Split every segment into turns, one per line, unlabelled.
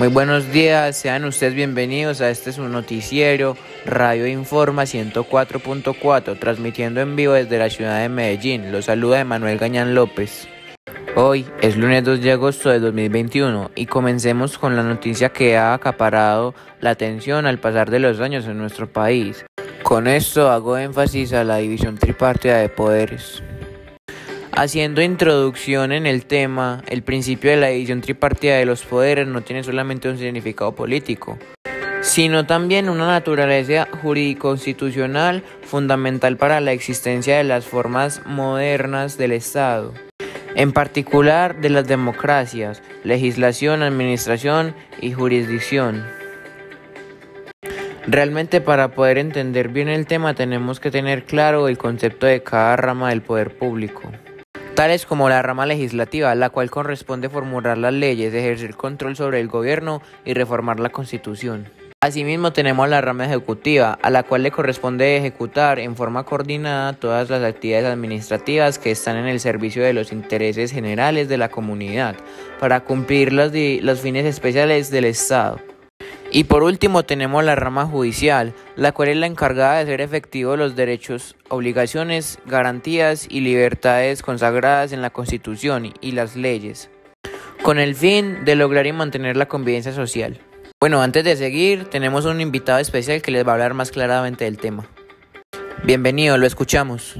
Muy buenos días, sean ustedes bienvenidos a este su noticiero Radio Informa 104.4, transmitiendo en vivo desde la ciudad de Medellín. Los saluda Emanuel Gañán López. Hoy es lunes 2 de agosto de 2021 y comencemos con la noticia que ha acaparado la atención al pasar de los años en nuestro país. Con esto hago énfasis a la división tripartita de poderes. Haciendo introducción en el tema, el principio de la división tripartida de los poderes no tiene solamente un significado político, sino también una naturaleza jurídico-constitucional fundamental para la existencia de las formas modernas del Estado, en particular de las democracias, legislación, administración y jurisdicción. Realmente para poder entender bien el tema tenemos que tener claro el concepto de cada rama del poder público tales como la rama legislativa, la cual corresponde formular las leyes, ejercer control sobre el gobierno y reformar la constitución. Asimismo tenemos la rama ejecutiva, a la cual le corresponde ejecutar en forma coordinada todas las actividades administrativas que están en el servicio de los intereses generales de la comunidad, para cumplir los, los fines especiales del Estado. Y por último tenemos la rama judicial, la cual es la encargada de hacer efectivos los derechos, obligaciones, garantías y libertades consagradas en la Constitución y las leyes, con el fin de lograr y mantener la convivencia social. Bueno, antes de seguir, tenemos un invitado especial que les va a hablar más claramente del tema. Bienvenido, lo escuchamos.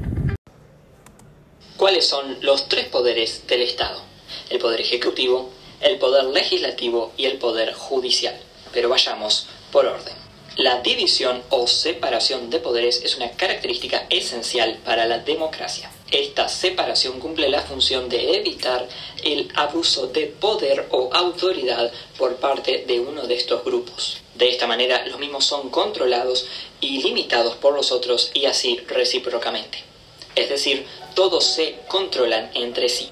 ¿Cuáles son los tres poderes del Estado? El poder ejecutivo, el poder legislativo y el poder judicial pero vayamos por orden. La división o separación de poderes es una característica esencial para la democracia. Esta separación cumple la función de evitar el abuso de poder o autoridad por parte de uno de estos grupos. De esta manera, los mismos son controlados y limitados por los otros y así recíprocamente. Es decir, todos se controlan entre sí.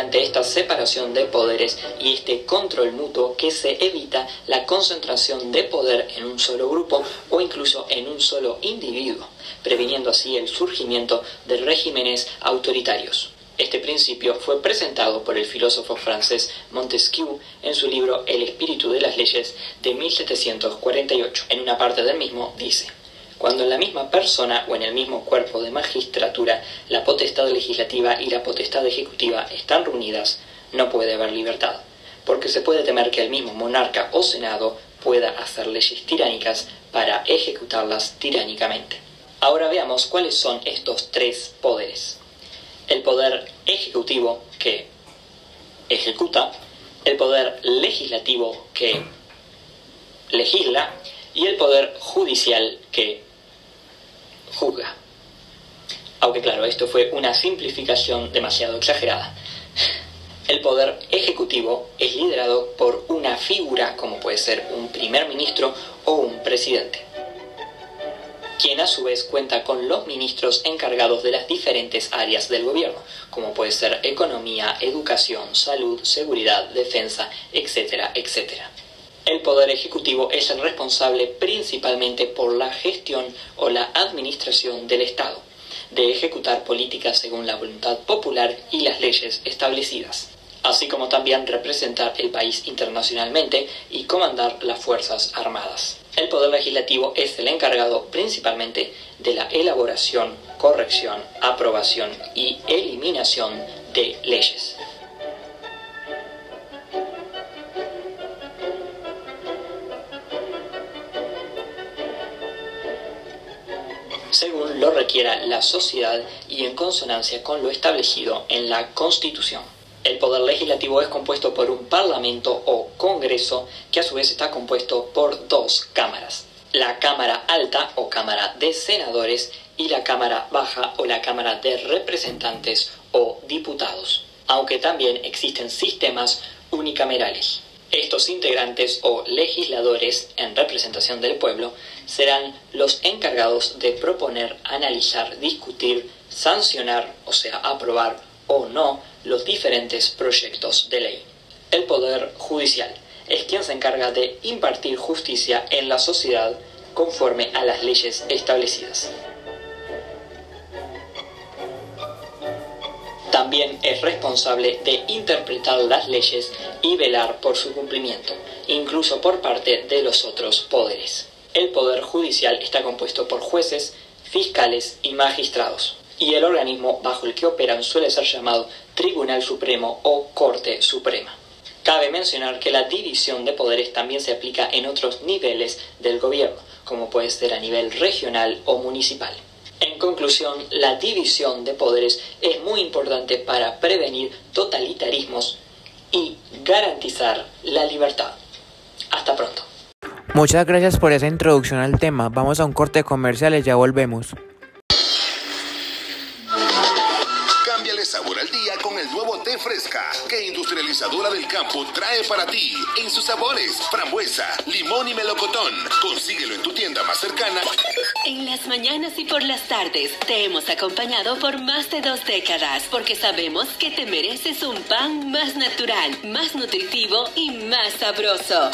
Mediante esta separación de poderes y este control mutuo que se evita la concentración de poder en un solo grupo o incluso en un solo individuo, previniendo así el surgimiento de regímenes autoritarios. Este principio fue presentado por el filósofo francés Montesquieu en su libro El espíritu de las leyes de 1748. En una parte del mismo dice, cuando en la misma persona o en el mismo cuerpo de magistratura la potestad legislativa y la potestad ejecutiva están reunidas, no puede haber libertad, porque se puede temer que el mismo monarca o senado pueda hacer leyes tiránicas para ejecutarlas tiránicamente. Ahora veamos cuáles son estos tres poderes. El poder ejecutivo que ejecuta, el poder legislativo que legisla y el poder judicial que juzga. Aunque claro, esto fue una simplificación demasiado exagerada. El poder ejecutivo es liderado por una figura como puede ser un primer ministro o un presidente, quien a su vez cuenta con los ministros encargados de las diferentes áreas del gobierno, como puede ser economía, educación, salud, seguridad, defensa, etcétera, etcétera. El Poder Ejecutivo es el responsable principalmente por la gestión o la administración del Estado, de ejecutar políticas según la voluntad popular y las leyes establecidas, así como también representar el país internacionalmente y comandar las Fuerzas Armadas. El Poder Legislativo es el encargado principalmente de la elaboración, corrección, aprobación y eliminación de leyes. Requiera la sociedad y en consonancia con lo establecido en la Constitución. El poder legislativo es compuesto por un parlamento o congreso que a su vez está compuesto por dos cámaras. La Cámara Alta o Cámara de Senadores y la Cámara Baja o la Cámara de Representantes o Diputados, aunque también existen sistemas unicamerales. Estos integrantes o legisladores en representación del pueblo serán los encargados de proponer, analizar, discutir, sancionar, o sea, aprobar o no los diferentes proyectos de ley. El Poder Judicial es quien se encarga de impartir justicia en la sociedad conforme a las leyes establecidas. También es responsable de interpretar las leyes y velar por su cumplimiento, incluso por parte de los otros poderes. El Poder Judicial está compuesto por jueces, fiscales y magistrados, y el organismo bajo el que operan suele ser llamado Tribunal Supremo o Corte Suprema. Cabe mencionar que la división de poderes también se aplica en otros niveles del gobierno, como puede ser a nivel regional o municipal. En conclusión, la división de poderes es muy importante para prevenir totalitarismos y garantizar la libertad. Hasta pronto.
Muchas gracias por esa introducción al tema. Vamos a un corte comercial y ya volvemos.
fresca que Industrializadora del Campo trae para ti en sus sabores frambuesa, y melocotón. Consíguelo en tu tienda más cercana.
En las mañanas y por las tardes te hemos acompañado por más de dos décadas porque sabemos que te mereces un pan más natural, más nutritivo y más sabroso.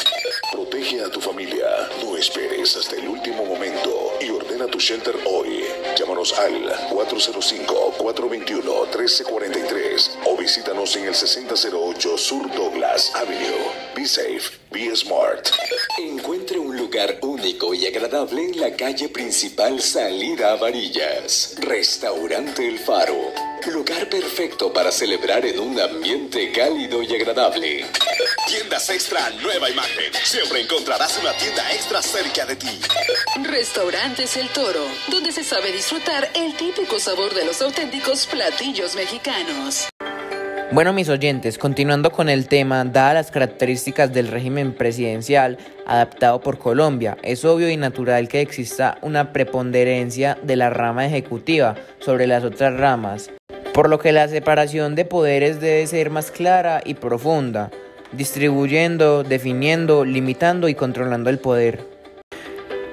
Protege a tu familia. No esperes hasta el último momento y ordena tu shelter hoy. Llámanos al 405-421-1343 o Visítanos en el 6008 Sur Douglas Avenue. Be safe, be smart.
Lugar único y agradable en la calle principal Salida a Varillas. Restaurante El Faro. Lugar perfecto para celebrar en un ambiente cálido y agradable.
Tiendas Extra Nueva Imagen. Siempre encontrarás una tienda extra cerca de ti.
Restaurantes El Toro, donde se sabe disfrutar el típico sabor de los auténticos platillos mexicanos.
Bueno, mis oyentes, continuando con el tema, dadas las características del régimen presidencial adaptado por Colombia, es obvio y natural que exista una preponderancia de la rama ejecutiva sobre las otras ramas, por lo que la separación de poderes debe ser más clara y profunda, distribuyendo, definiendo, limitando y controlando el poder.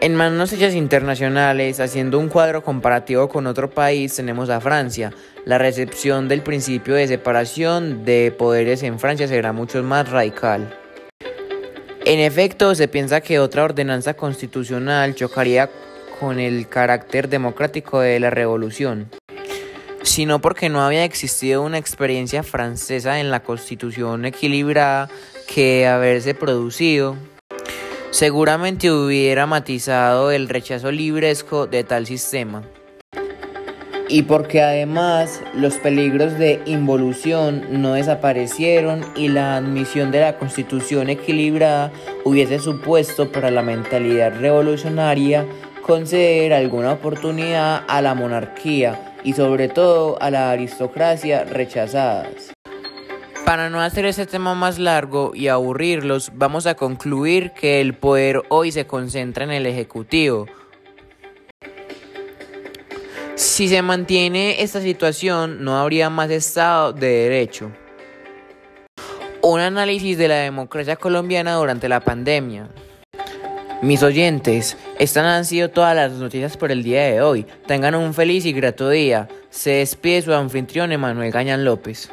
En noticias internacionales, haciendo un cuadro comparativo con otro país, tenemos a Francia. La recepción del principio de separación de poderes en Francia será mucho más radical. En efecto, se piensa que otra ordenanza constitucional chocaría con el carácter democrático de la revolución, sino porque no había existido una experiencia francesa en la constitución equilibrada que haberse producido seguramente hubiera matizado el rechazo libresco de tal sistema. Y porque además los peligros de involución no desaparecieron y la admisión de la constitución equilibrada hubiese supuesto para la mentalidad revolucionaria conceder alguna oportunidad a la monarquía y sobre todo a la aristocracia rechazadas. Para no hacer este tema más largo y aburrirlos, vamos a concluir que el poder hoy se concentra en el Ejecutivo. Si se mantiene esta situación, no habría más Estado de Derecho. Un análisis de la democracia colombiana durante la pandemia. Mis oyentes, estas han sido todas las noticias por el día de hoy. Tengan un feliz y grato día. Se despide su anfitrión Emanuel Gañán López.